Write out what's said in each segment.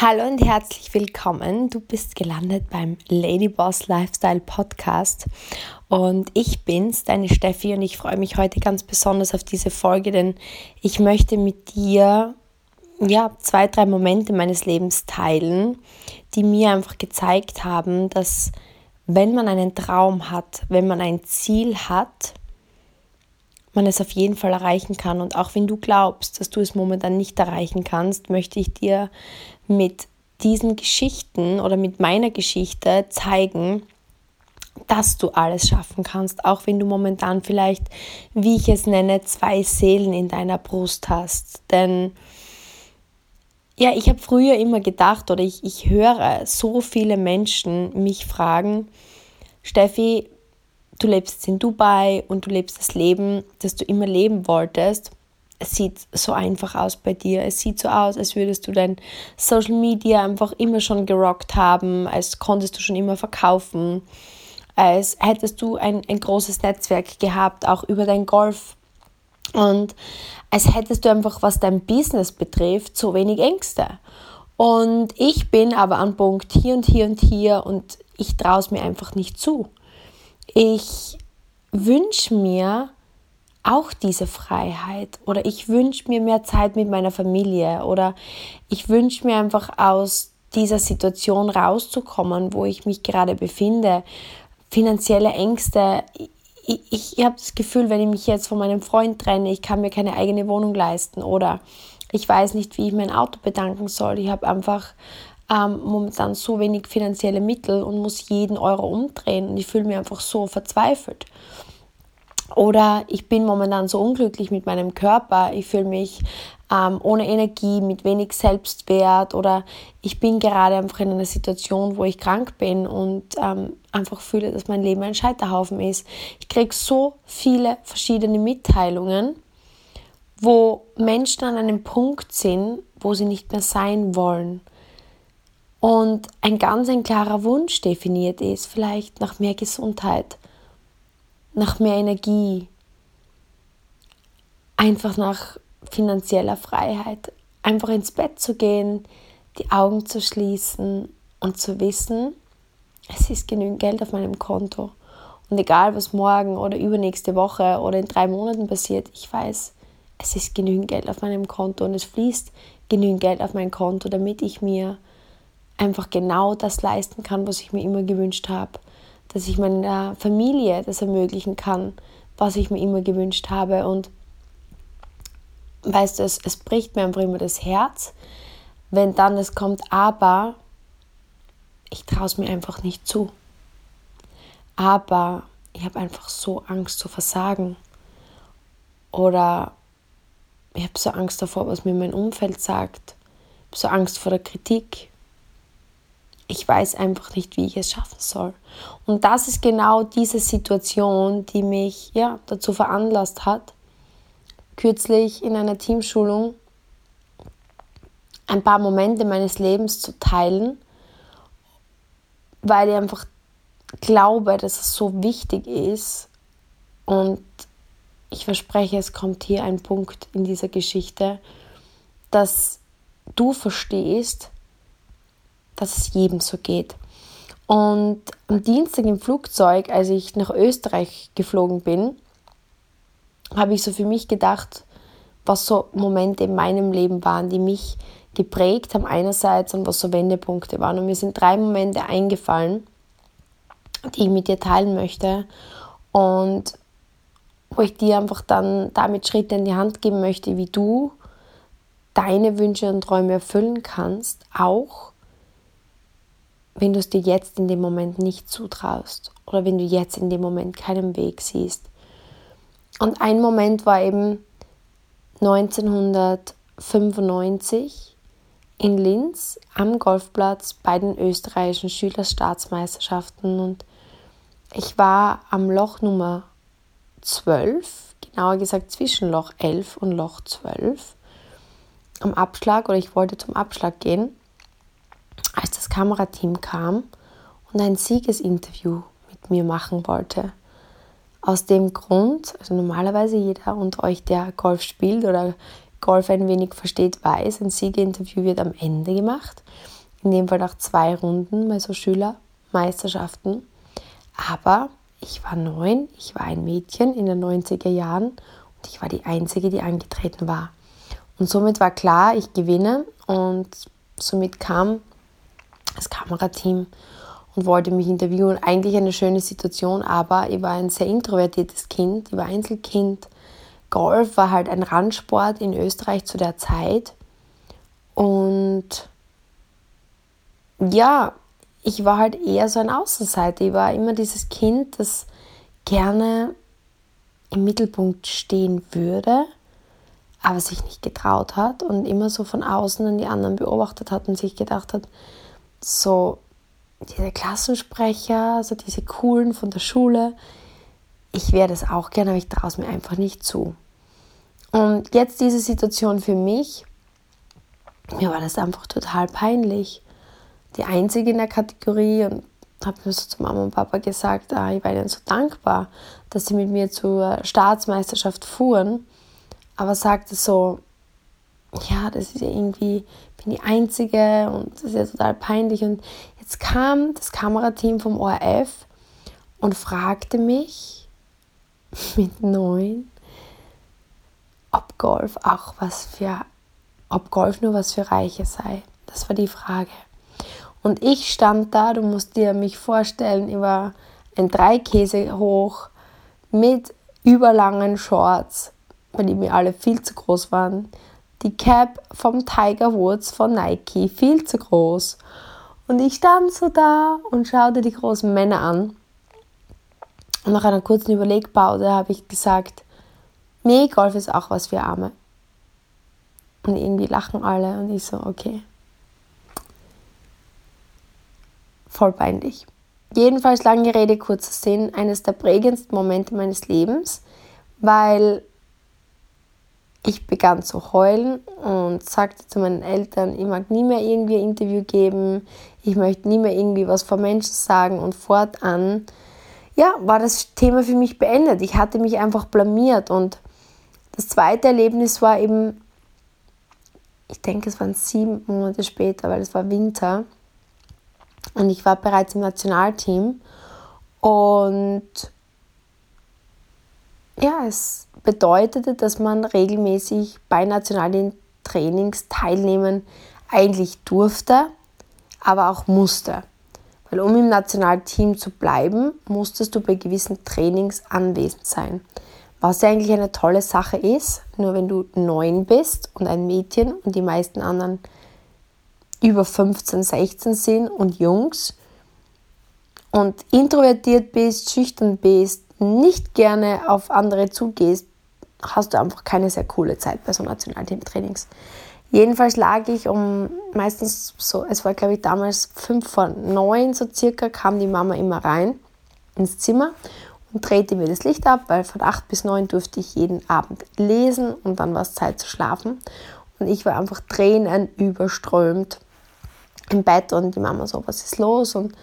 Hallo und herzlich willkommen. Du bist gelandet beim Ladyboss Lifestyle Podcast und ich bin's, deine Steffi und ich freue mich heute ganz besonders auf diese Folge, denn ich möchte mit dir ja, zwei, drei Momente meines Lebens teilen, die mir einfach gezeigt haben, dass wenn man einen Traum hat, wenn man ein Ziel hat, man es auf jeden Fall erreichen kann. Und auch wenn du glaubst, dass du es momentan nicht erreichen kannst, möchte ich dir mit diesen Geschichten oder mit meiner Geschichte zeigen, dass du alles schaffen kannst, auch wenn du momentan vielleicht, wie ich es nenne, zwei Seelen in deiner Brust hast. Denn ja, ich habe früher immer gedacht oder ich, ich höre so viele Menschen mich fragen, Steffi, du lebst in Dubai und du lebst das Leben, das du immer leben wolltest. Es sieht so einfach aus bei dir. Es sieht so aus, als würdest du dein Social Media einfach immer schon gerockt haben, als konntest du schon immer verkaufen, als hättest du ein, ein großes Netzwerk gehabt, auch über dein Golf. Und als hättest du einfach, was dein Business betrifft, so wenig Ängste. Und ich bin aber an Punkt hier und hier und hier und ich traue es mir einfach nicht zu. Ich wünsche mir auch diese Freiheit oder ich wünsche mir mehr Zeit mit meiner Familie oder ich wünsche mir einfach aus dieser Situation rauszukommen, wo ich mich gerade befinde. Finanzielle Ängste. Ich, ich, ich habe das Gefühl, wenn ich mich jetzt von meinem Freund trenne, ich kann mir keine eigene Wohnung leisten oder ich weiß nicht, wie ich mein Auto bedanken soll. Ich habe einfach ähm, momentan so wenig finanzielle Mittel und muss jeden Euro umdrehen und ich fühle mich einfach so verzweifelt. Oder ich bin momentan so unglücklich mit meinem Körper, ich fühle mich ähm, ohne Energie, mit wenig Selbstwert. Oder ich bin gerade einfach in einer Situation, wo ich krank bin und ähm, einfach fühle, dass mein Leben ein Scheiterhaufen ist. Ich kriege so viele verschiedene Mitteilungen, wo Menschen an einem Punkt sind, wo sie nicht mehr sein wollen. Und ein ganz ein klarer Wunsch definiert ist, vielleicht nach mehr Gesundheit, nach mehr Energie, einfach nach finanzieller Freiheit, einfach ins Bett zu gehen, die Augen zu schließen und zu wissen, es ist genügend Geld auf meinem Konto. Und egal, was morgen oder übernächste Woche oder in drei Monaten passiert, ich weiß, es ist genügend Geld auf meinem Konto und es fließt genügend Geld auf mein Konto, damit ich mir einfach genau das leisten kann, was ich mir immer gewünscht habe. Dass ich meiner Familie das ermöglichen kann, was ich mir immer gewünscht habe. Und weißt du, es, es bricht mir einfach immer das Herz, wenn dann es kommt, aber ich traue es mir einfach nicht zu. Aber ich habe einfach so Angst zu versagen. Oder ich habe so Angst davor, was mir mein Umfeld sagt. Ich habe so Angst vor der Kritik ich weiß einfach nicht, wie ich es schaffen soll. Und das ist genau diese Situation, die mich ja, dazu veranlasst hat, kürzlich in einer Teamschulung ein paar Momente meines Lebens zu teilen, weil ich einfach glaube, dass es so wichtig ist. Und ich verspreche, es kommt hier ein Punkt in dieser Geschichte, dass du verstehst, dass es jedem so geht. Und am Dienstag im Flugzeug, als ich nach Österreich geflogen bin, habe ich so für mich gedacht, was so Momente in meinem Leben waren, die mich geprägt haben einerseits und was so Wendepunkte waren. Und mir sind drei Momente eingefallen, die ich mit dir teilen möchte und wo ich dir einfach dann damit Schritte in die Hand geben möchte, wie du deine Wünsche und Träume erfüllen kannst, auch wenn du es dir jetzt in dem Moment nicht zutraust oder wenn du jetzt in dem Moment keinen Weg siehst. Und ein Moment war eben 1995 in Linz am Golfplatz bei den österreichischen Schülerstaatsmeisterschaften und ich war am Loch Nummer 12, genauer gesagt zwischen Loch 11 und Loch 12 am Abschlag oder ich wollte zum Abschlag gehen als das Kamerateam kam und ein Siegesinterview mit mir machen wollte. Aus dem Grund, also normalerweise jeder unter euch, der Golf spielt oder Golf ein wenig versteht, weiß, ein Siegerinterview wird am Ende gemacht. In dem Fall nach zwei Runden bei so Schülermeisterschaften. Aber ich war neun, ich war ein Mädchen in den 90er Jahren und ich war die Einzige, die angetreten war. Und somit war klar, ich gewinne und somit kam das Kamerateam und wollte mich interviewen. Eigentlich eine schöne Situation, aber ich war ein sehr introvertiertes Kind, ich war Einzelkind. Golf war halt ein Randsport in Österreich zu der Zeit. Und ja, ich war halt eher so ein Außenseiter. Ich war immer dieses Kind, das gerne im Mittelpunkt stehen würde, aber sich nicht getraut hat und immer so von außen an die anderen beobachtet hat und sich gedacht hat, so diese Klassensprecher, also diese coolen von der Schule, ich wäre das auch gerne, aber ich traue es mir einfach nicht zu. Und jetzt diese Situation für mich, mir war das einfach total peinlich. Die einzige in der Kategorie und habe mir so zu Mama und Papa gesagt, ah, ich war ihnen so dankbar, dass sie mit mir zur Staatsmeisterschaft fuhren. Aber sagte so, ja, das ist ja irgendwie, ich bin die Einzige und das ist ja total peinlich. Und jetzt kam das Kamerateam vom ORF und fragte mich mit neun, ob Golf auch was für, ob Golf nur was für Reiche sei. Das war die Frage. Und ich stand da, du musst dir mich vorstellen, war ein Dreikäse hoch mit überlangen Shorts, weil die mir alle viel zu groß waren. Die Cap vom Tiger Woods von Nike, viel zu groß. Und ich stand so da und schaute die großen Männer an. Und nach einer kurzen Überlegpause habe ich gesagt, nee, Golf ist auch was für Arme. Und irgendwie lachen alle und ich so, okay. Voll peinlich. Jedenfalls lange Rede, kurzer Sinn, eines der prägendsten Momente meines Lebens, weil ich begann zu heulen und sagte zu meinen Eltern, ich mag nie mehr irgendwie ein Interview geben, ich möchte nie mehr irgendwie was vor Menschen sagen und fortan, ja, war das Thema für mich beendet. Ich hatte mich einfach blamiert und das zweite Erlebnis war eben, ich denke, es waren sieben Monate später, weil es war Winter und ich war bereits im Nationalteam und ja, es bedeutete, dass man regelmäßig bei nationalen Trainings teilnehmen eigentlich durfte, aber auch musste. Weil um im Nationalteam zu bleiben, musstest du bei gewissen Trainings anwesend sein. Was ja eigentlich eine tolle Sache ist, nur wenn du neun bist und ein Mädchen und die meisten anderen über 15, 16 sind und Jungs und introvertiert bist, schüchtern bist, nicht gerne auf andere zugehst, hast du einfach keine sehr coole Zeit bei so Nationalteam-Trainings. Jedenfalls lag ich um meistens so, es war glaube ich damals fünf vor neun so circa, kam die Mama immer rein ins Zimmer und drehte mir das Licht ab, weil von acht bis neun durfte ich jeden Abend lesen und dann war es Zeit zu schlafen. Und ich war einfach Tränen überströmt im Bett und die Mama so, was ist los? Und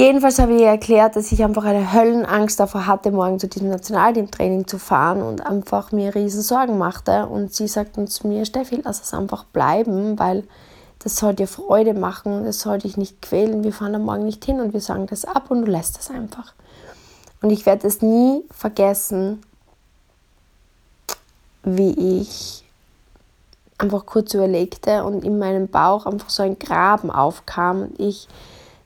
Jedenfalls habe ich ihr erklärt, dass ich einfach eine Höllenangst davor hatte, morgen zu diesem Nationalteamtraining zu fahren und einfach mir riesen Sorgen machte. Und sie sagt dann zu mir, Steffi, lass es einfach bleiben, weil das soll dir Freude machen es soll dich nicht quälen. Wir fahren da morgen nicht hin und wir sagen das ab und du lässt es einfach. Und ich werde es nie vergessen, wie ich einfach kurz überlegte und in meinem Bauch einfach so ein Graben aufkam und ich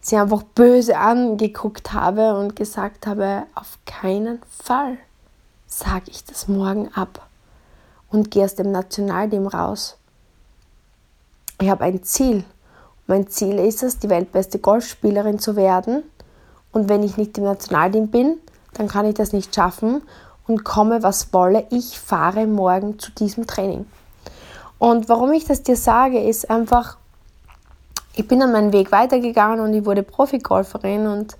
sie einfach böse angeguckt habe und gesagt habe, auf keinen Fall sage ich das morgen ab und gehe aus dem Nationalteam raus. Ich habe ein Ziel. Mein Ziel ist es, die weltbeste Golfspielerin zu werden. Und wenn ich nicht im Nationalteam bin, dann kann ich das nicht schaffen und komme, was wolle. Ich fahre morgen zu diesem Training. Und warum ich das dir sage, ist einfach, ich bin dann meinen Weg weitergegangen und ich wurde Profigolferin und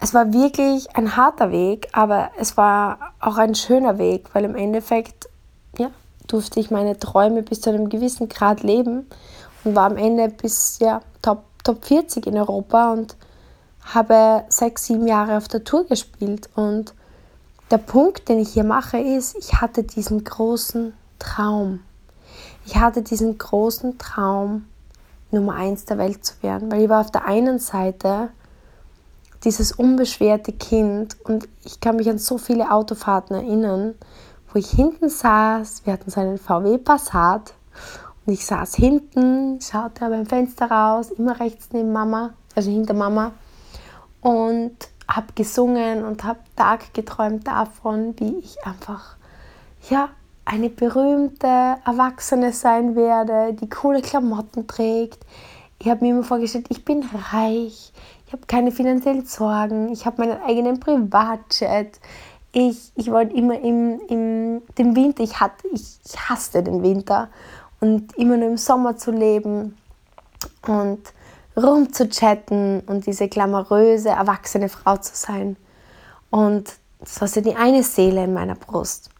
es war wirklich ein harter Weg, aber es war auch ein schöner Weg, weil im Endeffekt ja, durfte ich meine Träume bis zu einem gewissen Grad leben und war am Ende bis ja, Top, Top 40 in Europa und habe sechs, sieben Jahre auf der Tour gespielt und der Punkt, den ich hier mache, ist, ich hatte diesen großen Traum. Ich hatte diesen großen Traum, Nummer eins der Welt zu werden, weil ich war auf der einen Seite dieses unbeschwerte Kind und ich kann mich an so viele Autofahrten erinnern, wo ich hinten saß, wir hatten so einen VW Passat und ich saß hinten, schaute beim Fenster raus, immer rechts neben Mama, also hinter Mama und habe gesungen und habe Tag geträumt davon, wie ich einfach ja eine berühmte Erwachsene sein werde, die coole Klamotten trägt. Ich habe mir immer vorgestellt, ich bin reich, ich habe keine finanziellen Sorgen, ich habe meinen eigenen Privatjet. Ich, ich wollte immer im, im dem Winter, ich, hatte, ich, ich hasste den Winter und immer nur im Sommer zu leben und rumzuchatten und diese glamouröse, erwachsene Frau zu sein. Und das war so die eine Seele in meiner Brust.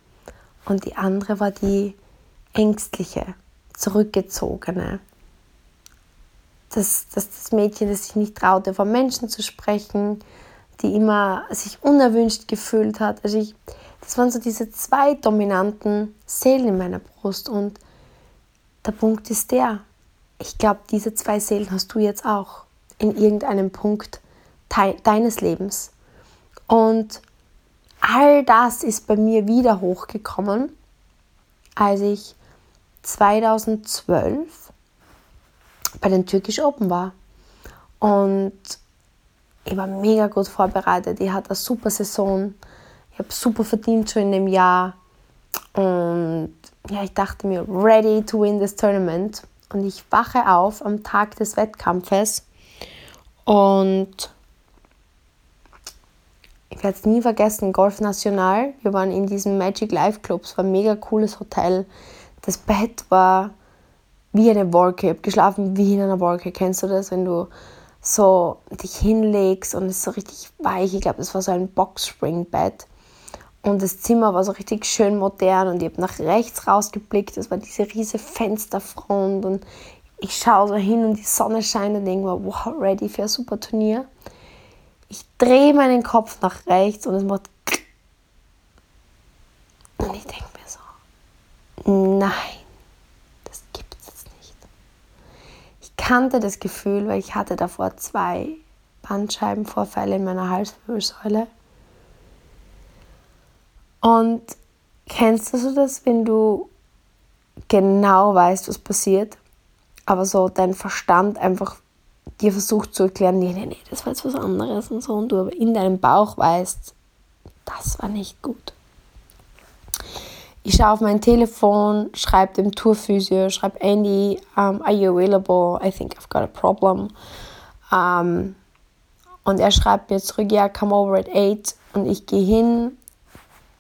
Und die andere war die ängstliche, zurückgezogene. Das, das, das Mädchen, das sich nicht traute, vor Menschen zu sprechen, die immer sich unerwünscht gefühlt hat. Also ich, das waren so diese zwei dominanten Seelen in meiner Brust. Und der Punkt ist der, ich glaube, diese zwei Seelen hast du jetzt auch in irgendeinem Punkt deines Lebens. Und all das ist bei mir wieder hochgekommen, als ich 2012 bei den Türkisch Open war. Und ich war mega gut vorbereitet. Ich hatte eine super Saison. Ich habe super verdient schon in dem Jahr. Und ja, ich dachte mir, ready to win this tournament. Und ich wache auf am Tag des Wettkampfes und ich werde es nie vergessen, Golf National. Wir waren in diesem Magic Life Club. Es war ein mega cooles Hotel. Das Bett war wie eine Wolke. Ich habe geschlafen wie in einer Wolke. Kennst du das, wenn du so dich hinlegst und es ist so richtig weich? Ich glaube, das war so ein Boxspringbett. Und das Zimmer war so richtig schön modern und ich habe nach rechts rausgeblickt. Das war diese riesige Fensterfront und ich schaue so hin und die Sonne scheint und denke mir, wow, ready für ein super Turnier. Ich drehe meinen Kopf nach rechts und es macht. Und ich denke mir so, nein, das gibt es nicht. Ich kannte das Gefühl, weil ich hatte davor zwei Bandscheibenvorfälle in meiner Halswirbelsäule. Und kennst du das, wenn du genau weißt, was passiert, aber so dein Verstand einfach dir versucht zu erklären, nee, nee, nee, das war jetzt was anderes und so, und du aber in deinem Bauch weißt, das war nicht gut. Ich schaue auf mein Telefon, schreibe dem Tourphysio, schreibe Andy, um, are you available? I think I've got a problem. Um, und er schreibt mir zurück, ja, come over at 8. Und ich gehe hin,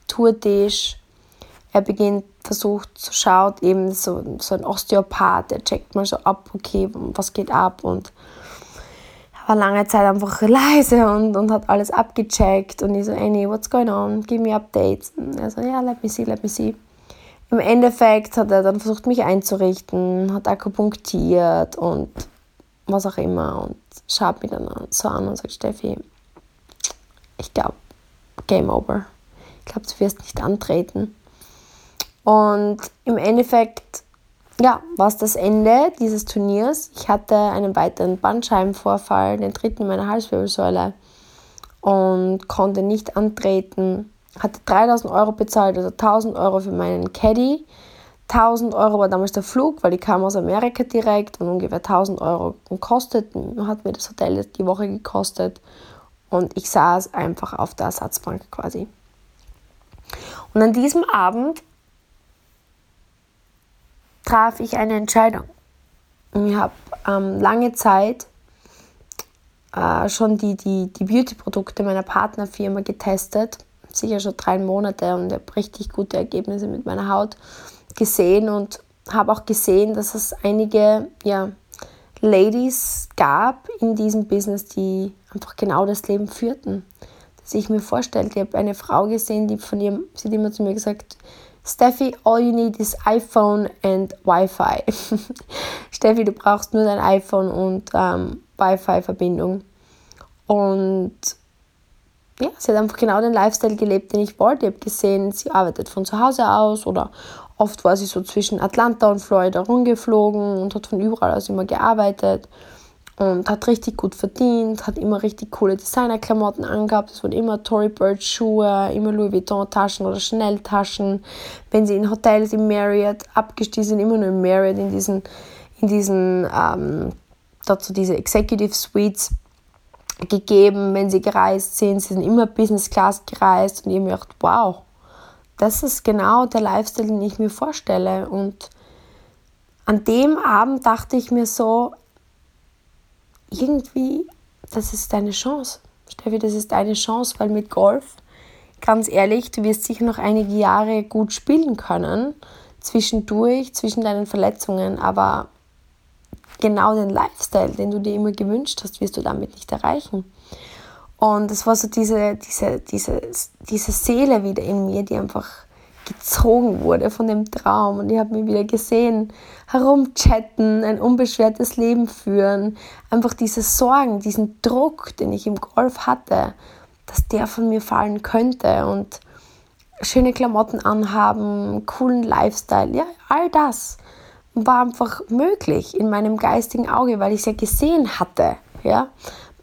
Tourtisch. Er beginnt, versucht zu schauen, eben so, so ein Osteopath, der checkt mal so ab, okay, was geht ab und war lange Zeit einfach leise und, und hat alles abgecheckt. Und ich so, Annie, what's going on? Give me updates. Und er so, ja, let me see, let me see. Im Endeffekt hat er dann versucht, mich einzurichten, hat akupunktiert und was auch immer. Und schaut mich dann so an und sagt, Steffi, ich glaube, Game over. Ich glaube, du wirst nicht antreten. Und im Endeffekt ja, war es das Ende dieses Turniers. Ich hatte einen weiteren Bandscheibenvorfall, den dritten meiner Halswirbelsäule und konnte nicht antreten. Hatte 3000 Euro bezahlt, also 1000 Euro für meinen Caddy. 1000 Euro war damals der Flug, weil ich kam aus Amerika direkt und ungefähr 1000 Euro kostet, hat mir das Hotel die Woche gekostet. Und ich saß einfach auf der Ersatzbank quasi. Und an diesem Abend traf ich eine Entscheidung. Ich habe ähm, lange Zeit äh, schon die, die, die Beauty-Produkte meiner Partnerfirma getestet, sicher schon drei Monate und habe richtig gute Ergebnisse mit meiner Haut gesehen und habe auch gesehen, dass es einige ja, Ladies gab in diesem Business, die einfach genau das Leben führten, das ich mir vorstellte. Ich habe eine Frau gesehen, die von ihrem, sie hat immer zu mir gesagt, Steffi, all you need is iPhone and Wi-Fi. Steffi, du brauchst nur dein iPhone und ähm, Wi-Fi-Verbindung. Und ja, sie hat einfach genau den Lifestyle gelebt, den ich wollte. Ich habe gesehen, sie arbeitet von zu Hause aus oder oft war sie so zwischen Atlanta und Florida rumgeflogen und hat von überall aus immer gearbeitet und hat richtig gut verdient, hat immer richtig coole Designerklamotten angehabt. Es waren immer Tory Burch Schuhe, immer Louis Vuitton Taschen oder Chanel Taschen. Wenn sie in Hotels im Marriott abgestiegen sind, immer nur im Marriott in diesen, in diesen ähm, dazu diese Executive Suites gegeben, wenn sie gereist sind. Sie sind immer Business Class gereist und ich habe mir gedacht, wow, das ist genau der Lifestyle, den ich mir vorstelle. Und an dem Abend dachte ich mir so, irgendwie, das ist deine Chance. Steffi, das ist deine Chance, weil mit Golf, ganz ehrlich, du wirst sicher noch einige Jahre gut spielen können, zwischendurch, zwischen deinen Verletzungen, aber genau den Lifestyle, den du dir immer gewünscht hast, wirst du damit nicht erreichen. Und es war so diese, diese, diese, diese Seele wieder in mir, die einfach gezogen wurde von dem Traum. Und ich habe mich wieder gesehen, herumchatten, ein unbeschwertes Leben führen. Einfach diese Sorgen, diesen Druck, den ich im Golf hatte, dass der von mir fallen könnte. Und schöne Klamotten anhaben, coolen Lifestyle, ja, all das war einfach möglich in meinem geistigen Auge, weil ich es ja gesehen hatte, ja,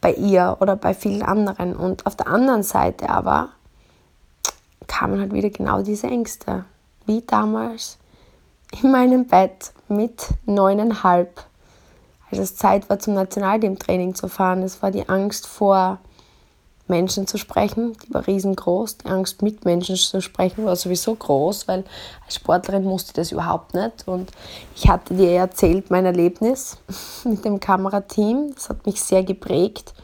bei ihr oder bei vielen anderen. Und auf der anderen Seite aber kamen halt wieder genau diese Ängste, wie damals in meinem Bett mit neuneinhalb, als es Zeit war, zum Nationalteamtraining zu fahren. Das war die Angst vor Menschen zu sprechen, die war riesengroß. Die Angst, mit Menschen zu sprechen, war sowieso groß, weil als Sportlerin musste ich das überhaupt nicht. Und ich hatte dir erzählt mein Erlebnis mit dem Kamerateam. Das hat mich sehr geprägt.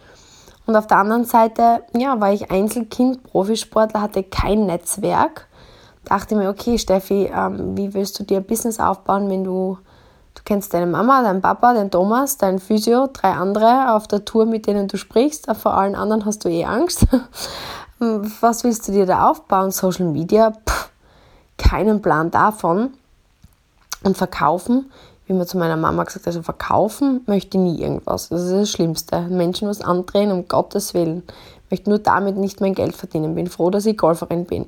Und auf der anderen Seite, ja, war ich Einzelkind, Profisportler, hatte kein Netzwerk. Dachte mir, okay, Steffi, ähm, wie willst du dir ein Business aufbauen, wenn du Du kennst deine Mama, deinen Papa, den Thomas, deinen Physio, drei andere auf der Tour, mit denen du sprichst. Vor allen anderen hast du eh Angst. Was willst du dir da aufbauen? Social Media? Pff, keinen Plan davon. Und verkaufen, wie man zu meiner Mama gesagt hat, also verkaufen möchte ich nie irgendwas. Das ist das Schlimmste. Menschen was andrehen, um Gottes Willen. Ich möchte nur damit nicht mein Geld verdienen. Bin froh, dass ich Golferin bin.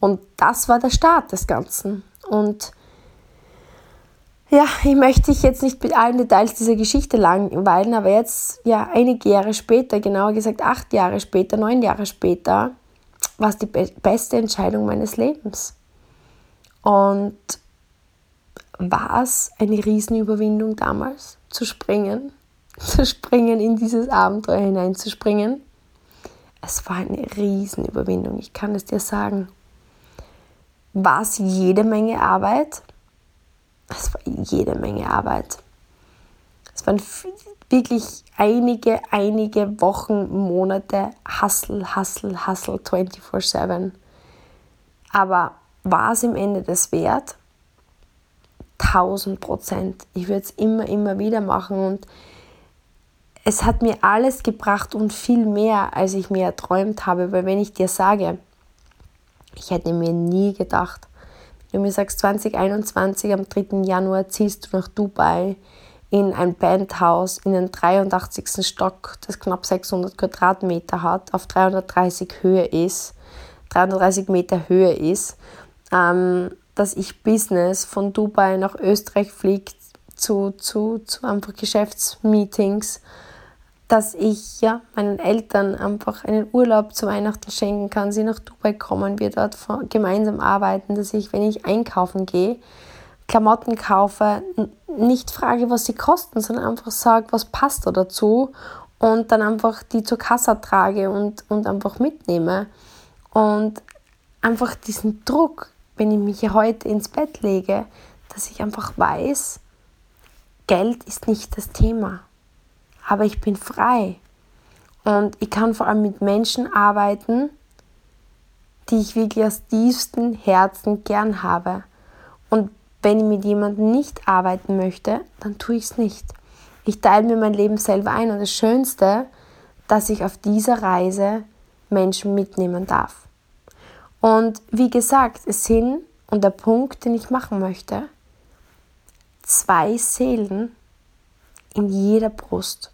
Und das war der Start des Ganzen. Und ja, ich möchte dich jetzt nicht mit allen Details dieser Geschichte langweilen, aber jetzt, ja, einige Jahre später, genauer gesagt acht Jahre später, neun Jahre später, war es die be beste Entscheidung meines Lebens. Und war es eine Riesenüberwindung damals, zu springen, zu springen, in dieses Abenteuer hineinzuspringen? Es war eine Riesenüberwindung, ich kann es dir sagen. War es jede Menge Arbeit? es war jede Menge Arbeit. Es waren wirklich einige, einige Wochen, Monate Hustle, Hustle, Hustle 24-7. Aber war es im Ende das wert? 1000 Prozent. Ich würde es immer, immer wieder machen und es hat mir alles gebracht und viel mehr, als ich mir erträumt habe, weil wenn ich dir sage, ich hätte mir nie gedacht, wenn du mir sagst, 2021 am 3. Januar ziehst du nach Dubai in ein Bandhaus in den 83. Stock, das knapp 600 Quadratmeter hat, auf 330 Höhe ist, 330 Meter Höhe ist, ähm, dass ich Business von Dubai nach Österreich fliegt zu, zu, zu einfach Geschäftsmeetings dass ich ja meinen Eltern einfach einen Urlaub zu Weihnachten schenken kann, sie nach Dubai kommen, wir dort gemeinsam arbeiten, dass ich, wenn ich einkaufen gehe, Klamotten kaufe, nicht frage, was sie kosten, sondern einfach sage, was passt da dazu und dann einfach die zur Kasse trage und, und einfach mitnehme. Und einfach diesen Druck, wenn ich mich heute ins Bett lege, dass ich einfach weiß, Geld ist nicht das Thema aber ich bin frei. Und ich kann vor allem mit Menschen arbeiten, die ich wirklich aus tiefstem Herzen gern habe. Und wenn ich mit jemandem nicht arbeiten möchte, dann tue ich es nicht. Ich teile mir mein Leben selber ein und das Schönste, dass ich auf dieser Reise Menschen mitnehmen darf. Und wie gesagt, es sind, und der Punkt, den ich machen möchte, zwei Seelen in jeder Brust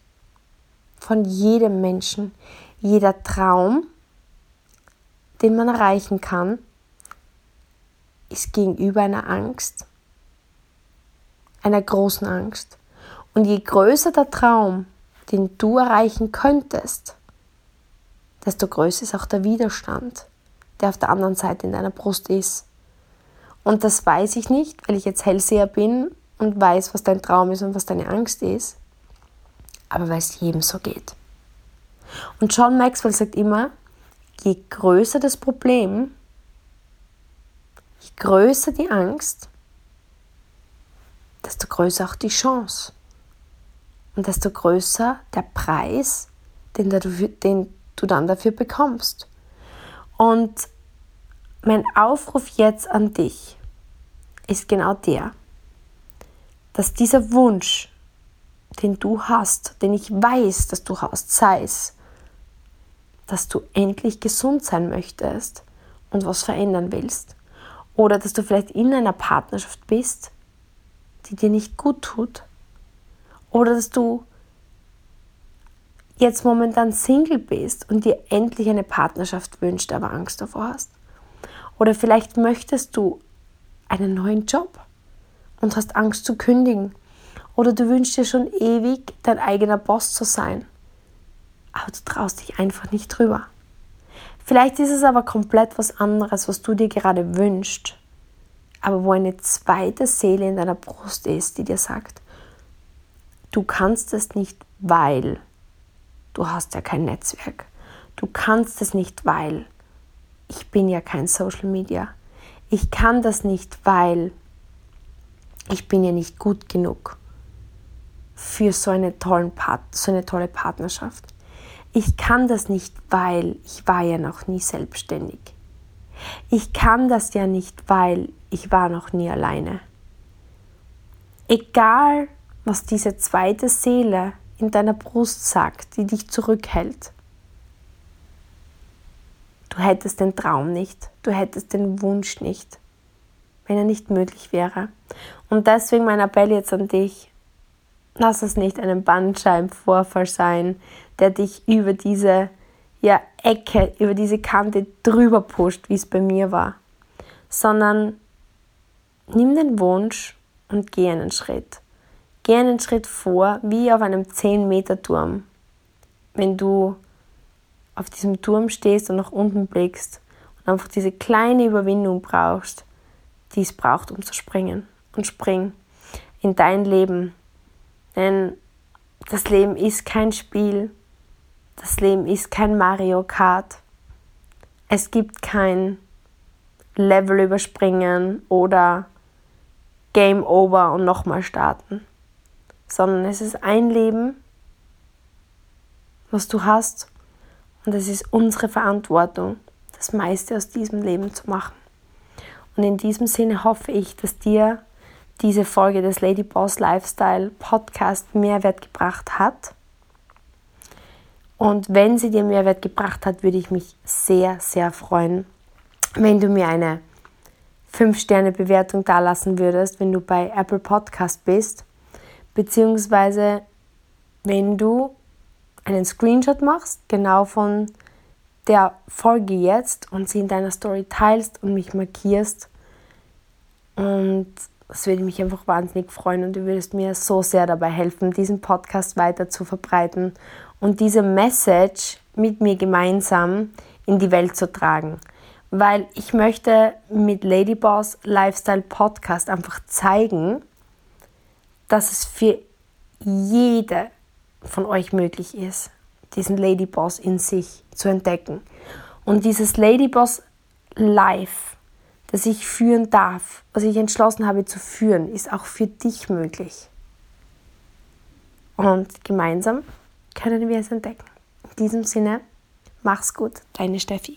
von jedem Menschen. Jeder Traum den man erreichen kann, ist gegenüber einer Angst, einer großen Angst. Und je größer der Traum, den du erreichen könntest, desto größer ist auch der Widerstand, der auf der anderen Seite in deiner Brust ist. Und das weiß ich nicht, weil ich jetzt Hellseher bin und weiß, was dein Traum ist und was deine Angst ist, aber weil es jedem so geht. Und John Maxwell sagt immer, je größer das Problem, je größer die Angst, desto größer auch die Chance. Und desto größer der Preis, den du, den du dann dafür bekommst. Und mein Aufruf jetzt an dich ist genau der, dass dieser Wunsch, den du hast, den ich weiß, dass du hast, sei es, dass du endlich gesund sein möchtest und was verändern willst. Oder dass du vielleicht in einer Partnerschaft bist, die dir nicht gut tut. Oder dass du jetzt momentan Single bist und dir endlich eine Partnerschaft wünscht, aber Angst davor hast. Oder vielleicht möchtest du einen neuen Job und hast Angst zu kündigen. Oder du wünschst dir schon ewig, dein eigener Boss zu sein. Aber du traust dich einfach nicht drüber. Vielleicht ist es aber komplett was anderes, was du dir gerade wünschst, aber wo eine zweite Seele in deiner Brust ist, die dir sagt, du kannst es nicht, weil du hast ja kein Netzwerk. Du kannst es nicht, weil ich bin ja kein Social Media. Ich kann das nicht, weil ich bin ja nicht gut genug für so eine, tollen Part so eine tolle Partnerschaft. Ich kann das nicht, weil ich war ja noch nie selbstständig. Ich kann das ja nicht, weil ich war noch nie alleine. Egal, was diese zweite Seele in deiner Brust sagt, die dich zurückhält. Du hättest den Traum nicht, du hättest den Wunsch nicht, wenn er nicht möglich wäre. Und deswegen mein Appell jetzt an dich, lass es nicht einen Bandscheibenvorfall sein, der dich über diese ja, Ecke, über diese Kante drüber pusht, wie es bei mir war, sondern nimm den Wunsch und geh einen Schritt. Geh einen Schritt vor, wie auf einem 10-Meter-Turm. Wenn du auf diesem Turm stehst und nach unten blickst und einfach diese kleine Überwindung brauchst, die es braucht, um zu springen. Und spring in dein Leben. Denn das Leben ist kein Spiel. Das Leben ist kein Mario Kart. Es gibt kein Level überspringen oder Game Over und nochmal starten sondern es ist ein Leben, was du hast und es ist unsere Verantwortung, das meiste aus diesem Leben zu machen. Und in diesem Sinne hoffe ich, dass dir diese Folge des Lady Boss Lifestyle Podcast Mehrwert gebracht hat. Und wenn sie dir Mehrwert gebracht hat, würde ich mich sehr, sehr freuen, wenn du mir eine 5-Sterne-Bewertung dalassen würdest, wenn du bei Apple Podcast bist beziehungsweise wenn du einen Screenshot machst, genau von der Folge jetzt und sie in deiner Story teilst und mich markierst. Und das würde mich einfach wahnsinnig freuen und du würdest mir so sehr dabei helfen, diesen Podcast weiter zu verbreiten und diese Message mit mir gemeinsam in die Welt zu tragen. Weil ich möchte mit Ladyboss Lifestyle Podcast einfach zeigen, dass es für jede von euch möglich ist, diesen Ladyboss in sich zu entdecken. Und dieses Ladyboss Life, das ich führen darf, was ich entschlossen habe zu führen, ist auch für dich möglich. Und gemeinsam können wir es entdecken. In diesem Sinne, mach's gut, deine Steffi.